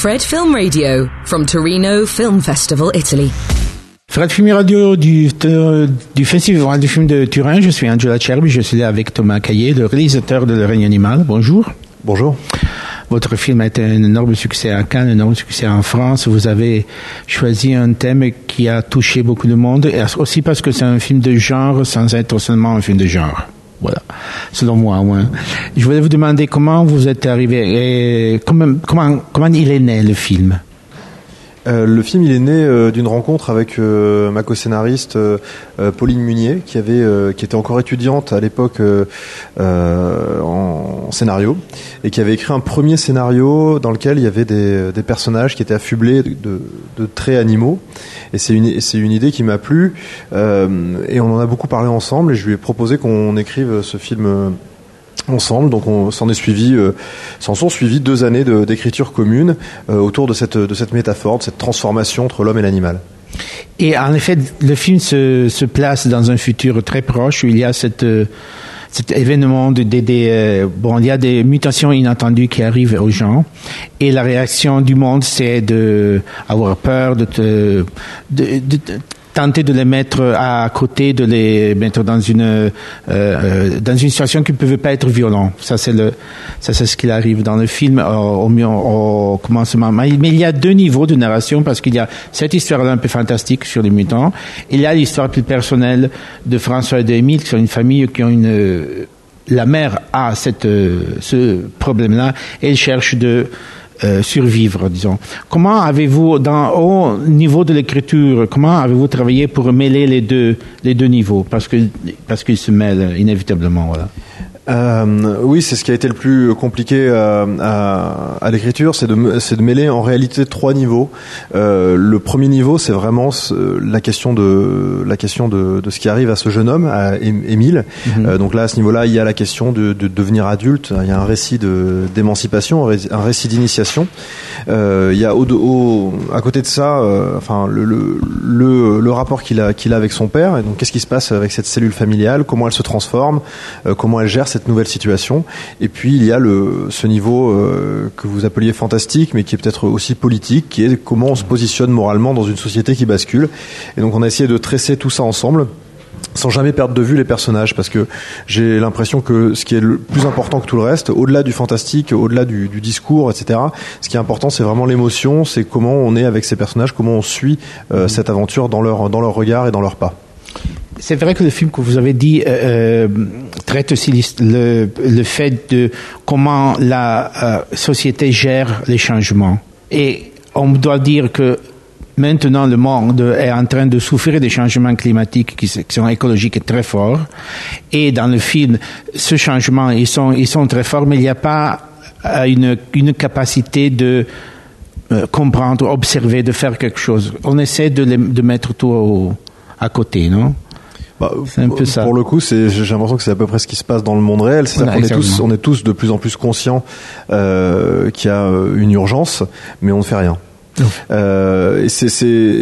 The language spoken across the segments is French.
Fred Film Radio from Torino Film Festival, Italy. Fred Film Radio du, du Festival du film de Turin. Je suis Angela Cherby. Je suis là avec Thomas Caillé, le réalisateur de Le règne animal. Bonjour. Bonjour. Votre film a été un énorme succès à Cannes, un énorme succès en France. Vous avez choisi un thème qui a touché beaucoup de monde, et aussi parce que c'est un film de genre sans être seulement un film de genre. Voilà, selon moi. Je voulais vous demander comment vous êtes arrivé et comment, comment, comment il est né le film? Euh, le film, il est né euh, d'une rencontre avec euh, ma co-scénariste Pauline Munier, qui avait, qui était encore étudiante à l'époque en scénario, et qui avait écrit un premier scénario dans lequel il y avait des, personnages qui étaient affublés de, traits animaux. Et c'est une idée qui m'a plu, et on en a beaucoup parlé ensemble. Et je lui ai proposé qu'on écrive ce film ensemble. Donc on s'en est suivi, euh, s'en sont suivis deux années d'écriture commune euh, autour de cette, de cette métaphore, de cette transformation entre l'homme et l'animal. Et en effet, le film se, se, place dans un futur très proche où il y a cette, euh, cet événement de, de, bon, il y a des mutations inattendues qui arrivent aux gens et la réaction du monde c'est de avoir peur, de, te, de, de tenter de les mettre à côté, de les mettre dans une euh, euh, dans une situation qui ne peut pas être violente. Ça c'est le ça c'est ce qui arrive dans le film au, au, commencement. Mais il y a deux niveaux de narration parce qu'il y a cette histoire là un peu fantastique sur les mutants. Il y a l'histoire plus personnelle de François et d'Émile qui sont une famille qui ont une la mère a cette ce problème là et elle cherche de euh, survivre, disons. Comment avez-vous, dans au niveau de l'écriture, comment avez-vous travaillé pour mêler les deux les deux niveaux? Parce que parce qu'ils se mêlent inévitablement, voilà. Euh, oui, c'est ce qui a été le plus compliqué euh, à, à l'écriture, c'est de, de mêler en réalité trois niveaux. Euh, le premier niveau, c'est vraiment la question de la question de, de, ce qui arrive à ce jeune homme, à Émile. Mhm. Donc là, à ce niveau-là, il y a la question de, de, devenir adulte. Il y a un récit d'émancipation, un récit d'initiation. Il y a au, au, à côté de ça, enfin le, le, le, le rapport qu'il a qu'il a avec son père. Et donc, qu'est-ce qui se passe avec cette cellule familiale? Comment elle se transforme? Comment elle gère cette nouvelle situation. Et puis il y a le, ce niveau euh, que vous appeliez fantastique, mais qui est peut-être aussi politique, qui est comment on se positionne moralement dans une société qui bascule. Et donc on a essayé de tresser tout ça ensemble sans jamais perdre de vue les personnages parce que j'ai l'impression que ce qui est le plus important que tout le reste, au-delà du fantastique, au-delà du, discours, etc., ce qui est important, c'est vraiment l'émotion, c'est comment on est avec ces personnages, comment on suit euh, cette aventure dans leur, dans leur regard et dans leurs pas. C'est vrai que le film que vous avez dit euh, euh traite aussi le, le, fait de comment la euh, société gère les changements. Et on doit dire que maintenant le monde est en train de souffrir des changements climatiques qui, sont écologiques très forts. Et dans le film, ce changement, ils sont, ils sont très forts, mais il n'y a pas euh, une, une capacité de comprendre, observer, de faire quelque chose. On essaie de, les, de mettre tout au, à côté, non? Bah, c'est un peu ça. Pour le coup, c'est, j'ai l'impression que c'est à peu près ce qui se passe dans le monde réel. C'est qu'on est tous, on est tous de plus en plus conscients euh, qu'il y a une urgence, mais on ne fait rien. Euh, et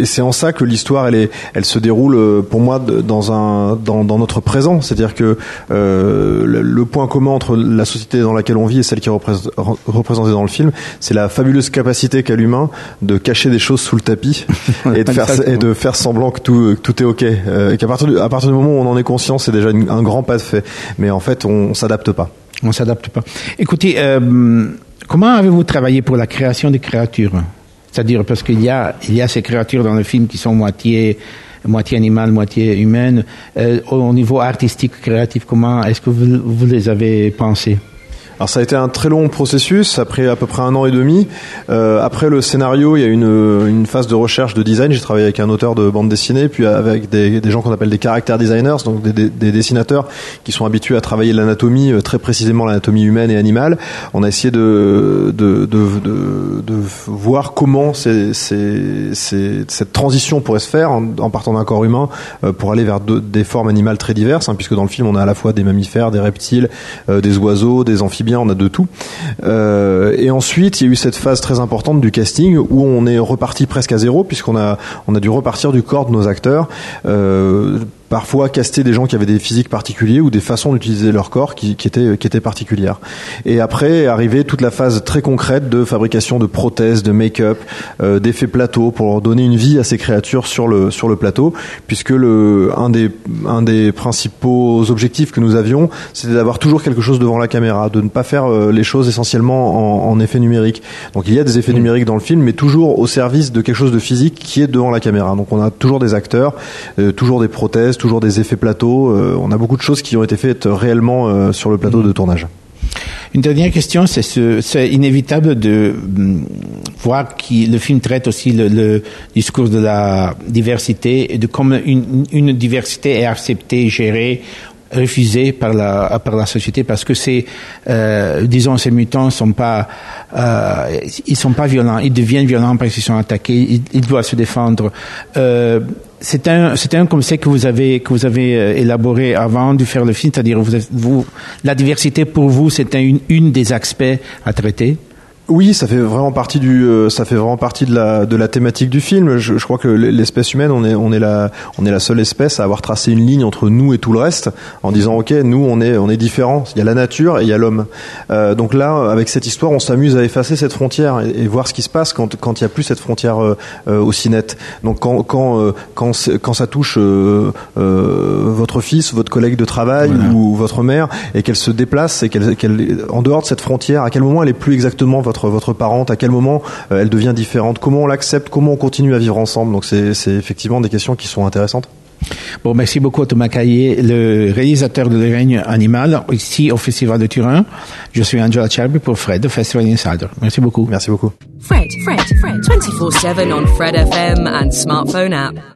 c'est en ça que l'histoire elle est elle se déroule euh, pour moi dans un dans, dans notre présent. C'est-à-dire que euh, le, point commun entre la société dans laquelle on vit et celle qui est représentée dans le film c'est la fabuleuse capacité qu'a l'humain de cacher des choses sous le tapis et de faire et de faire semblant que tout que tout est ok. Euh, et qu'à partir du, à partir du moment où on en est conscient c'est déjà un grand pas de fait. Mais en fait on, on s'adapte pas. On s'adapte pas. Écoutez euh, comment avez-vous travaillé pour la création des créatures? C'est-à-dire parce qu'il y a, il y a ces créatures dans le film qui sont moitié, moitié animales, moitié humaines. Euh, au niveau artistique, créatif, comment est-ce que vous les avez pensées? Alors ça a été un très long processus, après à peu près un an et demi. Euh, après le scénario, il y a une, une phase de recherche de design. J'ai travaillé avec un auteur de bande dessinée, puis avec des, des gens qu'on appelle des character designers, donc des, des, des, dessinateurs qui sont habitués à travailler l'anatomie, euh, très précisément l'anatomie humaine et animale. On a essayé de, de, de, de, de voir comment c'est, c'est, cette transition pourrait se faire en, en partant d'un corps humain euh, pour aller vers des formes animales très diverses, hein, puisque dans le film on a à la fois des mammifères, des reptiles, euh, des oiseaux, des on a de tout. Euh, et ensuite, il y a eu cette phase très importante du casting où on est reparti presque à zéro puisqu'on a on a dû repartir du corps de nos acteurs. Euh, parfois caster des gens qui avaient des physiques particuliers ou des façons d'utiliser leur corps qui, qui étaient qui étaient particulières. Et après arrivait toute la phase très concrète de fabrication de prothèses, de make-up, euh, d'effets plateau pour donner une vie à ces créatures sur le sur le plateau, puisque le un des un des principaux objectifs que nous avions, c'était d'avoir toujours quelque chose devant la caméra, de ne pas faire euh, les choses essentiellement en, en effet numérique. Donc il y a des effets mm. numériques dans le film, mais toujours au service de quelque chose de physique qui est devant la caméra. Donc on a toujours des acteurs, euh, toujours des prothèses, toujours des effets plateau. Euh, on a beaucoup de choses qui ont été faites réellement euh, sur le plateau de tournage. Une dernière question, c'est inévitable de mm, voir que le film traite aussi le, le, discours de la diversité et de comment une, une diversité est acceptée, gérée refusé par la par la société parce que ces euh, disons ces mutants sont pas euh, ils sont pas violents. Ils deviennent violents parce qu'ils sont attaqués. Ils, ils doivent se défendre. Euh, c'est un c'est un concept que vous avez que vous avez euh, élaboré avant de faire le film. C'est-à-dire vous, vous la diversité pour vous c'est une une des aspects à traiter oui, ça fait vraiment partie du, euh, ça fait vraiment partie de la de la thématique du film. Je, je crois que l'espèce humaine, on est on est la on est la seule espèce à avoir tracé une ligne entre nous et tout le reste, en disant ok, nous on est on est différents. Il y a la nature et il y a l'homme. Euh, donc là, avec cette histoire, on s'amuse à effacer cette frontière et, et, voir ce qui se passe quand quand il y a plus cette frontière euh, euh aussi nette. Donc quand quand euh, quand quand ça touche votre fils, votre collègue de travail voilà. ou votre mère et qu'elle se déplace et qu'elle qu'elle en dehors de cette frontière, à quel moment elle est plus exactement votre votre votre parente À quel moment euh, elle devient différente Comment on l'accepte Comment on continue à vivre ensemble Donc c'est effectivement des questions qui sont intéressantes. Bon, merci beaucoup Thomas Caillé, le réalisateur de Le règne animal, ici au Festival de Turin. Je suis Angela Cherby pour Fred, Festival Insider. Merci beaucoup. Merci beaucoup. Fred, Fred, Fred, 24-7 on Fred FM and smartphone app.